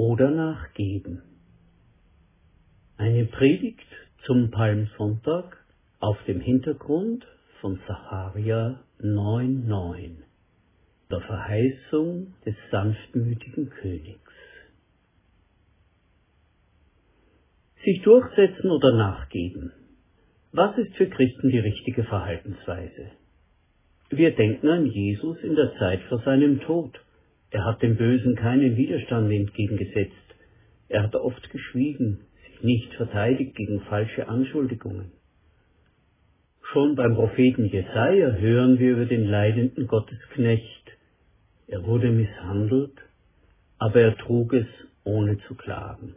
oder nachgeben. Eine Predigt zum Palmsonntag auf dem Hintergrund von Sacharia 9,9, der Verheißung des sanftmütigen Königs. Sich durchsetzen oder nachgeben. Was ist für Christen die richtige Verhaltensweise? Wir denken an Jesus in der Zeit vor seinem Tod. Er hat dem Bösen keinen Widerstand entgegengesetzt. Er hat oft geschwiegen, sich nicht verteidigt gegen falsche Anschuldigungen. Schon beim Propheten Jesaja hören wir über den leidenden Gottesknecht. Er wurde misshandelt, aber er trug es ohne zu klagen.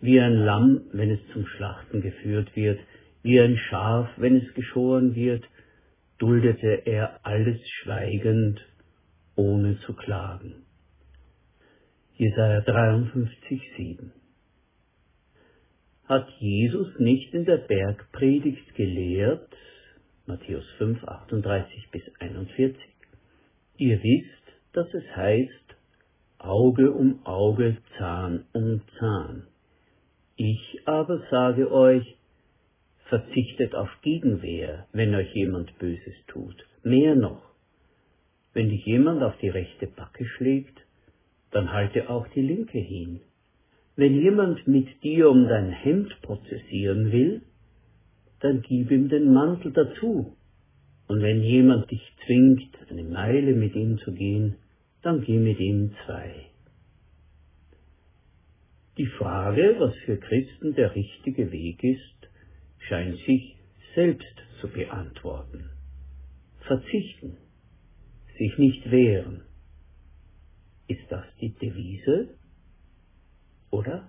Wie ein Lamm, wenn es zum Schlachten geführt wird, wie ein Schaf, wenn es geschoren wird, duldete er alles schweigend, ohne zu klagen. Jesaja 53, 7 hat Jesus nicht in der Bergpredigt gelehrt, Matthäus 5, 38 bis 41. Ihr wisst, dass es heißt, Auge um Auge, Zahn um Zahn. Ich aber sage euch, verzichtet auf Gegenwehr, wenn euch jemand Böses tut. Mehr noch, wenn dich jemand auf die rechte Backe schlägt, dann halte auch die linke hin. Wenn jemand mit dir um dein Hemd prozessieren will, dann gib ihm den Mantel dazu. Und wenn jemand dich zwingt, eine Meile mit ihm zu gehen, dann geh mit ihm zwei. Die Frage, was für Christen der richtige Weg ist, scheint sich selbst zu beantworten. Verzichten, sich nicht wehren. Ist das die Devise? oder?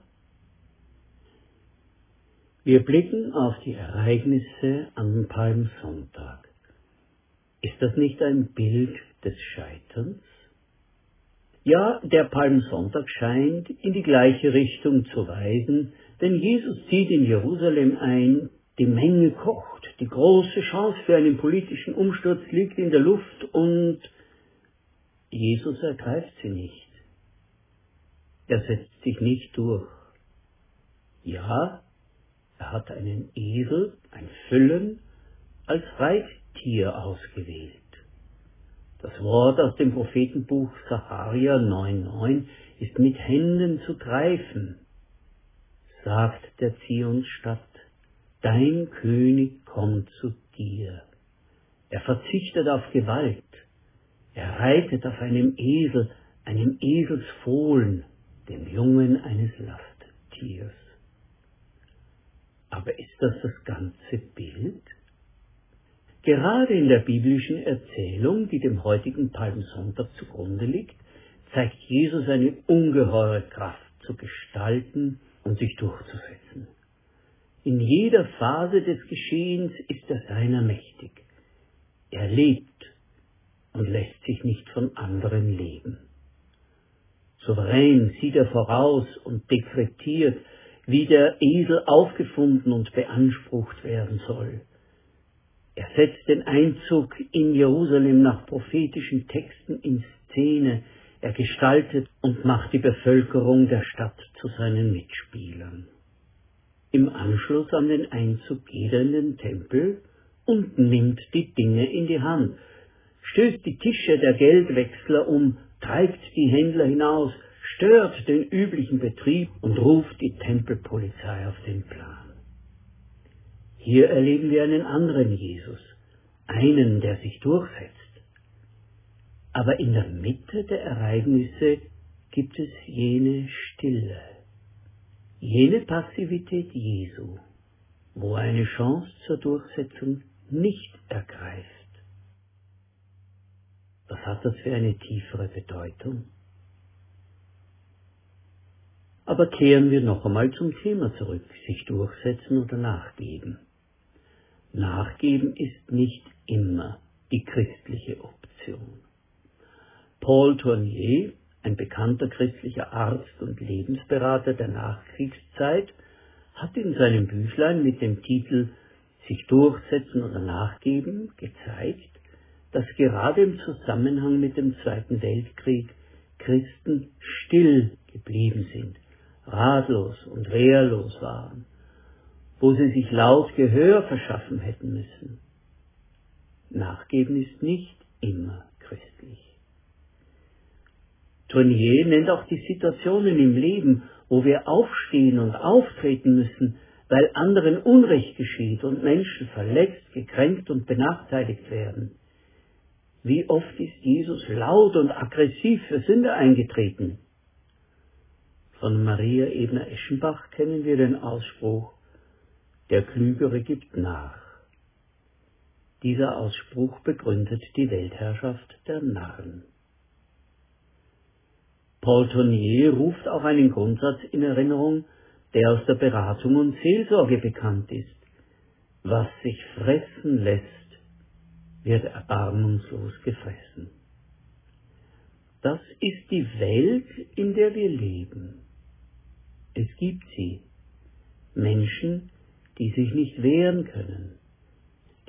Wir blicken auf die Ereignisse am Palmsonntag. Ist das nicht ein Bild des Scheiterns? Ja, der Palmsonntag scheint in die gleiche Richtung zu weisen, denn Jesus zieht in Jerusalem ein, die Menge kocht, die große Chance für einen politischen Umsturz liegt in der Luft und Jesus ergreift sie nicht. Er setzt sich nicht durch. Ja, er hat einen Esel, ein Füllen, als Reittier ausgewählt. Das Wort aus dem Prophetenbuch Sacharia 9,9 ist mit Händen zu greifen. Sagt der Zionsstadt, dein König kommt zu dir. Er verzichtet auf Gewalt. Er reitet auf einem Esel, einem Eselsfohlen, dem Jungen eines Lasttiers. Aber ist das das ganze Bild? Gerade in der biblischen Erzählung, die dem heutigen Palmsonntag zugrunde liegt, zeigt Jesus eine ungeheure Kraft zu gestalten und sich durchzusetzen. In jeder Phase des Geschehens ist er seiner mächtig. Er lebt und lässt sich nicht von anderen leben. Souverän sieht er voraus und dekretiert, wie der Esel aufgefunden und beansprucht werden soll. Er setzt den Einzug in Jerusalem nach prophetischen Texten in Szene, er gestaltet und macht die Bevölkerung der Stadt zu seinen Mitspielern. Im Anschluss an den Einzug geht er in den Tempel und nimmt die Dinge in die Hand, stößt die Tische der Geldwechsler um, treibt die Händler hinaus, stört den üblichen Betrieb und ruft die Tempelpolizei auf den Plan. Hier erleben wir einen anderen Jesus, einen, der sich durchsetzt. Aber in der Mitte der Ereignisse gibt es jene Stille, jene Passivität Jesu, wo er eine Chance zur Durchsetzung nicht ergreift. Was hat das für eine tiefere Bedeutung? Aber kehren wir noch einmal zum Thema zurück, sich durchsetzen oder nachgeben. Nachgeben ist nicht immer die christliche Option. Paul Tournier, ein bekannter christlicher Arzt und Lebensberater der Nachkriegszeit, hat in seinem Büchlein mit dem Titel Sich durchsetzen oder nachgeben gezeigt, dass gerade im Zusammenhang mit dem Zweiten Weltkrieg Christen still geblieben sind, ratlos und wehrlos waren, wo sie sich laut Gehör verschaffen hätten müssen. Nachgeben ist nicht immer christlich. Tournier nennt auch die Situationen im Leben, wo wir aufstehen und auftreten müssen, weil anderen Unrecht geschieht und Menschen verletzt, gekränkt und benachteiligt werden. Wie oft ist Jesus laut und aggressiv für Sünder eingetreten? Von Maria Ebner-Eschenbach kennen wir den Ausspruch, der Klügere gibt nach. Dieser Ausspruch begründet die Weltherrschaft der Narren. Paul Tournier ruft auch einen Grundsatz in Erinnerung, der aus der Beratung und Seelsorge bekannt ist. Was sich fressen lässt, wird erbarmungslos gefressen. Das ist die Welt, in der wir leben. Es gibt sie. Menschen, die sich nicht wehren können,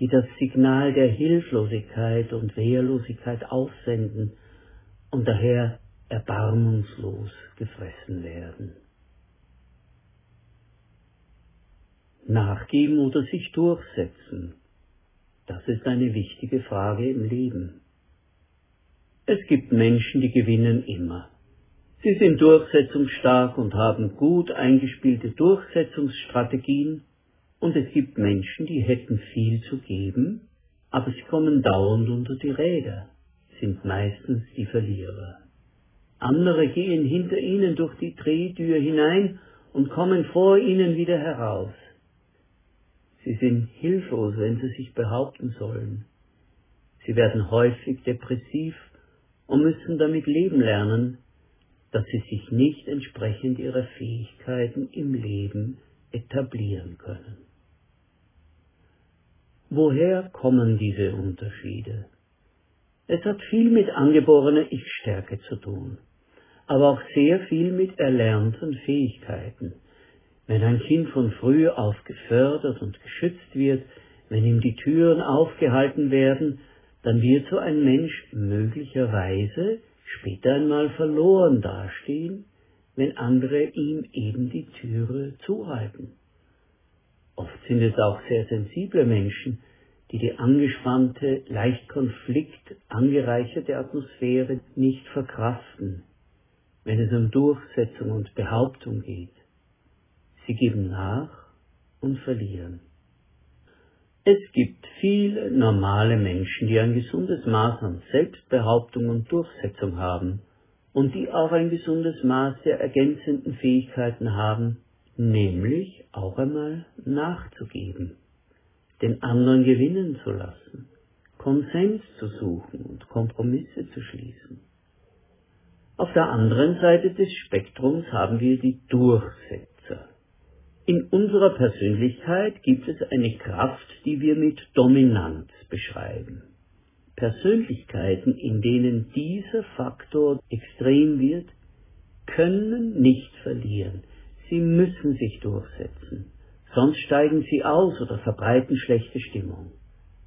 die das Signal der Hilflosigkeit und Wehrlosigkeit aussenden und daher erbarmungslos gefressen werden. Nachgeben oder sich durchsetzen, das ist eine wichtige Frage im Leben. Es gibt Menschen, die gewinnen immer. Sie sind durchsetzungsstark und haben gut eingespielte Durchsetzungsstrategien, und es gibt Menschen, die hätten viel zu geben, aber sie kommen dauernd unter die Räder, sind meistens die Verlierer. Andere gehen hinter ihnen durch die Drehtür hinein und kommen vor ihnen wieder heraus. Sie sind hilflos, wenn sie sich behaupten sollen. Sie werden häufig depressiv und müssen damit leben lernen, dass sie sich nicht entsprechend ihrer Fähigkeiten im Leben etablieren können. Woher kommen diese Unterschiede? Es hat viel mit angeborener Ich-Stärke zu tun, aber auch sehr viel mit erlernten Fähigkeiten. Wenn ein Kind von früh auf gefördert und geschützt wird, wenn ihm die Türen aufgehalten werden, dann wird so ein Mensch möglicherweise später einmal verloren dastehen, wenn andere ihm eben die Türe zuhalten. Oft sind es auch sehr sensible Menschen, die die angespannte, leicht Konflikt angereicherte Atmosphäre nicht verkraften, wenn es um Durchsetzung und Behauptung geht. Sie geben nach und verlieren. Es gibt viele normale Menschen, die ein gesundes Maß an Selbstbehauptung und Durchsetzung haben und die auch ein gesundes Maß der ergänzenden Fähigkeiten haben, nämlich auch einmal nachzugeben, den anderen gewinnen zu lassen, Konsens zu suchen und Kompromisse zu schließen. Auf der anderen Seite des Spektrums haben wir die Durchsetzung in unserer Persönlichkeit gibt es eine Kraft, die wir mit Dominanz beschreiben. Persönlichkeiten, in denen dieser Faktor extrem wird, können nicht verlieren. Sie müssen sich durchsetzen. Sonst steigen sie aus oder verbreiten schlechte Stimmung.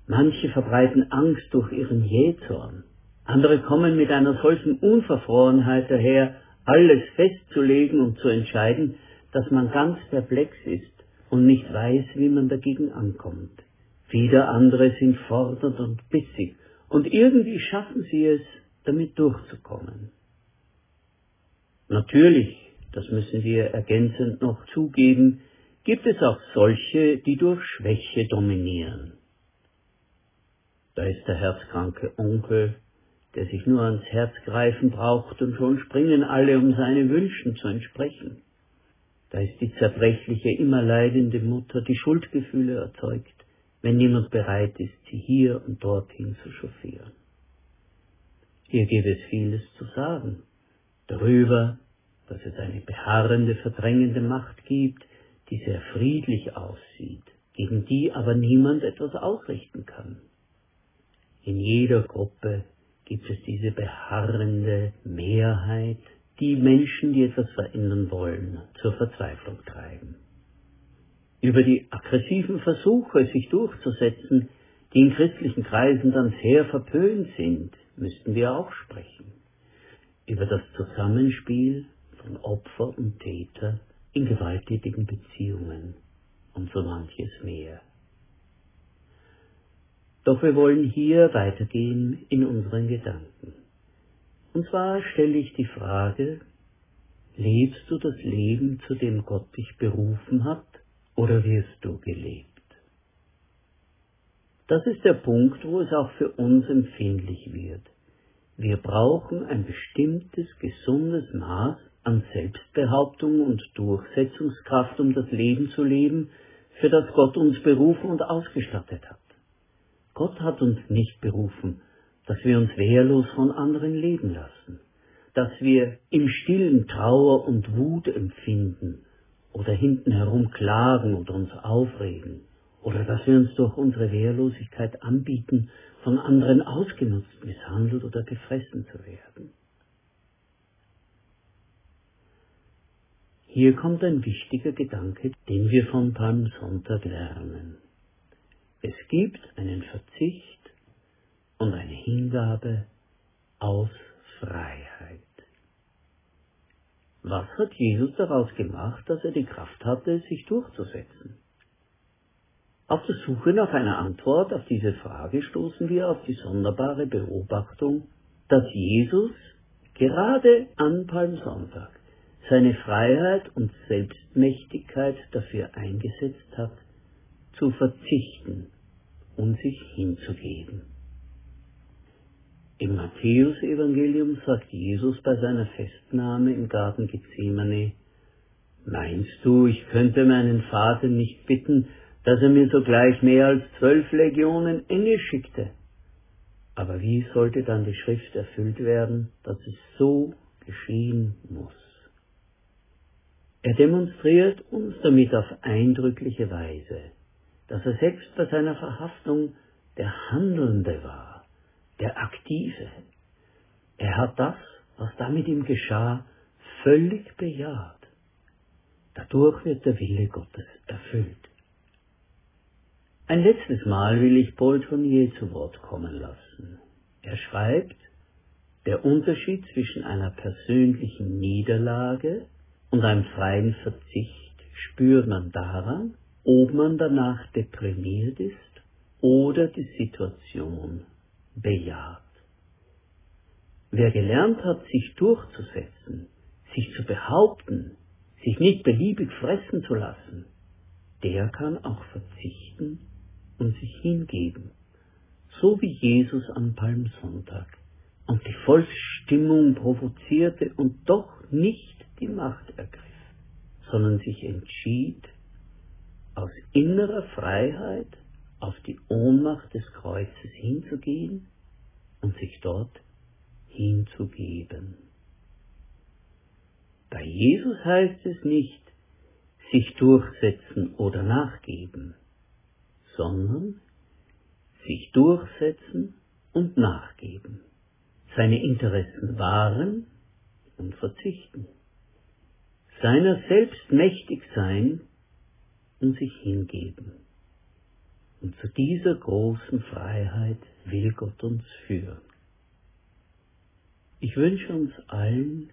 Manche verbreiten Angst durch ihren Jähzorn. Andere kommen mit einer solchen Unverfrorenheit daher, alles festzulegen und zu entscheiden, dass man ganz perplex ist und nicht weiß, wie man dagegen ankommt. Wieder andere sind fordernd und bissig und irgendwie schaffen sie es, damit durchzukommen. Natürlich, das müssen wir ergänzend noch zugeben, gibt es auch solche, die durch Schwäche dominieren. Da ist der herzkranke Onkel, der sich nur ans Herz greifen braucht und schon springen alle, um seine Wünschen zu entsprechen. Da ist die zerbrechliche, immer leidende Mutter, die Schuldgefühle erzeugt, wenn niemand bereit ist, sie hier und dorthin zu chauffieren. Hier gibt es vieles zu sagen. Darüber, dass es eine beharrende, verdrängende Macht gibt, die sehr friedlich aussieht, gegen die aber niemand etwas ausrichten kann. In jeder Gruppe gibt es diese beharrende Mehrheit, die Menschen, die etwas verändern wollen, zur Verzweiflung treiben. Über die aggressiven Versuche, sich durchzusetzen, die in christlichen Kreisen dann sehr verpönt sind, müssten wir auch sprechen. über das Zusammenspiel von Opfer und Täter in gewalttätigen Beziehungen und so manches mehr. Doch wir wollen hier weitergehen in unseren Gedanken. Und zwar stelle ich die Frage, lebst du das Leben, zu dem Gott dich berufen hat, oder wirst du gelebt? Das ist der Punkt, wo es auch für uns empfindlich wird. Wir brauchen ein bestimmtes, gesundes Maß an Selbstbehauptung und Durchsetzungskraft, um das Leben zu leben, für das Gott uns berufen und ausgestattet hat. Gott hat uns nicht berufen, dass wir uns wehrlos von anderen leben lassen, dass wir im stillen Trauer und Wut empfinden oder hinten herum klagen oder uns aufregen oder dass wir uns durch unsere Wehrlosigkeit anbieten, von anderen ausgenutzt, misshandelt oder gefressen zu werden. Hier kommt ein wichtiger Gedanke, den wir von Palmsonntag lernen. Es gibt einen Verzicht und eine Hingabe aus Freiheit. Was hat Jesus daraus gemacht, dass er die Kraft hatte, sich durchzusetzen? Auf der Suche nach einer Antwort auf diese Frage stoßen wir auf die sonderbare Beobachtung, dass Jesus gerade an Palmsonntag seine Freiheit und Selbstmächtigkeit dafür eingesetzt hat, zu verzichten und sich hinzugeben. Im Matthäusevangelium sagt Jesus bei seiner Festnahme im Garten Gethsemane, Meinst du, ich könnte meinen Vater nicht bitten, dass er mir sogleich mehr als zwölf Legionen Engel schickte? Aber wie sollte dann die Schrift erfüllt werden, dass es so geschehen muss? Er demonstriert uns damit auf eindrückliche Weise, dass er selbst bei seiner Verhaftung der Handelnde war, der Aktive. Er hat das, was da mit ihm geschah, völlig bejaht. Dadurch wird der Wille Gottes erfüllt. Ein letztes Mal will ich Paul Tournier zu Wort kommen lassen. Er schreibt, der Unterschied zwischen einer persönlichen Niederlage und einem freien Verzicht spürt man daran, ob man danach deprimiert ist oder die Situation bejaht. Wer gelernt hat, sich durchzusetzen, sich zu behaupten, sich nicht beliebig fressen zu lassen, der kann auch verzichten und sich hingeben, so wie Jesus am Palmsonntag und die Volksstimmung provozierte und doch nicht die Macht ergriff, sondern sich entschied, aus innerer Freiheit auf die Ohnmacht des Kreuzes hinzugehen und sich dort hinzugeben. Bei Jesus heißt es nicht, sich durchsetzen oder nachgeben, sondern sich durchsetzen und nachgeben, seine Interessen wahren und verzichten, seiner selbst mächtig sein und sich hingeben. Und zu dieser großen Freiheit will Gott uns führen. Ich wünsche uns allen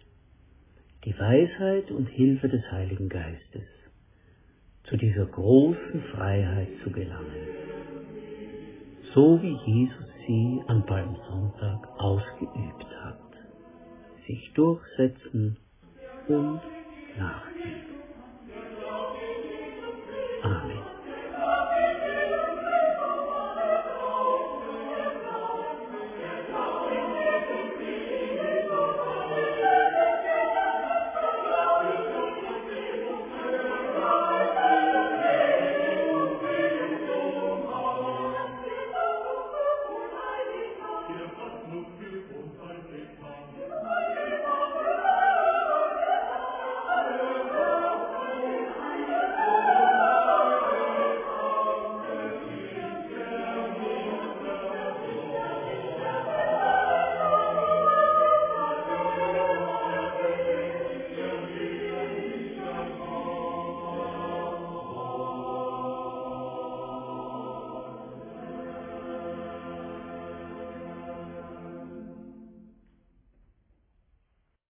die Weisheit und Hilfe des Heiligen Geistes, zu dieser großen Freiheit zu gelangen, so wie Jesus sie an Palmsonntag ausgeübt hat, sich durchsetzen und nach